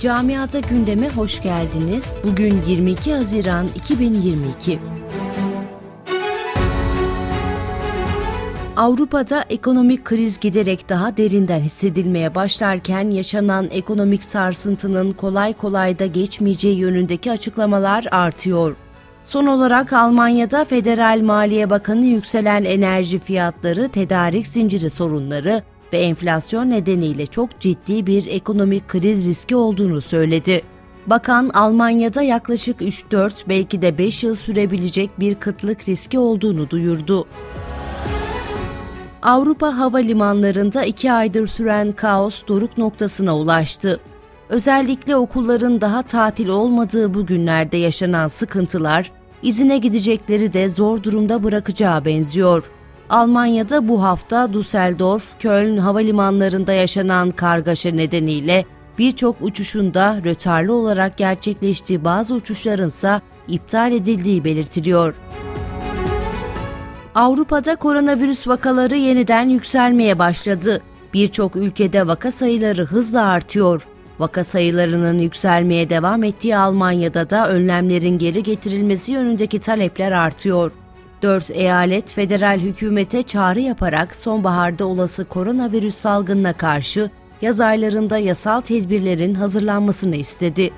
Camiada gündeme hoş geldiniz. Bugün 22 Haziran 2022. Avrupa'da ekonomik kriz giderek daha derinden hissedilmeye başlarken yaşanan ekonomik sarsıntının kolay kolay da geçmeyeceği yönündeki açıklamalar artıyor. Son olarak Almanya'da Federal Maliye Bakanı yükselen enerji fiyatları, tedarik zinciri sorunları ve enflasyon nedeniyle çok ciddi bir ekonomik kriz riski olduğunu söyledi. Bakan Almanya'da yaklaşık 3-4 belki de 5 yıl sürebilecek bir kıtlık riski olduğunu duyurdu. Avrupa havalimanlarında iki aydır süren kaos doruk noktasına ulaştı. Özellikle okulların daha tatil olmadığı bu günlerde yaşanan sıkıntılar, izine gidecekleri de zor durumda bırakacağı benziyor. Almanya'da bu hafta Düsseldorf, Köln havalimanlarında yaşanan kargaşa nedeniyle birçok uçuşunda rötarlı olarak gerçekleştiği bazı uçuşların ise iptal edildiği belirtiliyor. Avrupa'da koronavirüs vakaları yeniden yükselmeye başladı. Birçok ülkede vaka sayıları hızla artıyor. Vaka sayılarının yükselmeye devam ettiği Almanya'da da önlemlerin geri getirilmesi yönündeki talepler artıyor. Dört eyalet federal hükümete çağrı yaparak sonbaharda olası koronavirüs salgınına karşı yaz aylarında yasal tedbirlerin hazırlanmasını istedi.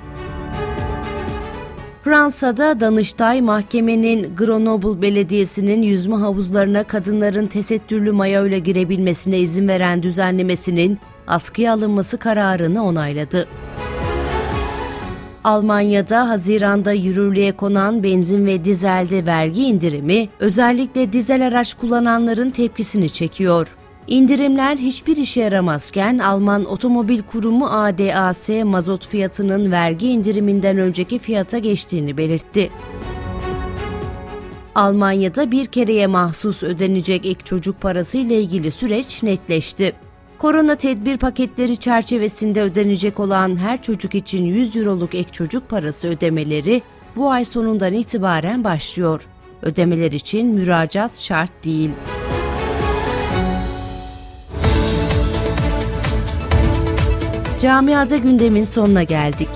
Fransa'da Danıştay mahkemenin Grenoble Belediyesi'nin yüzme havuzlarına kadınların tesettürlü mayo ile girebilmesine izin veren düzenlemesinin askıya alınması kararını onayladı. Almanya'da Haziran'da yürürlüğe konan benzin ve dizelde vergi indirimi özellikle dizel araç kullananların tepkisini çekiyor. İndirimler hiçbir işe yaramazken Alman Otomobil Kurumu ADAS mazot fiyatının vergi indiriminden önceki fiyata geçtiğini belirtti. Almanya'da bir kereye mahsus ödenecek ek çocuk parası ile ilgili süreç netleşti. Korona tedbir paketleri çerçevesinde ödenecek olan her çocuk için 100 euroluk ek çocuk parası ödemeleri bu ay sonundan itibaren başlıyor. Ödemeler için müracaat şart değil. Camiada gündemin sonuna geldik.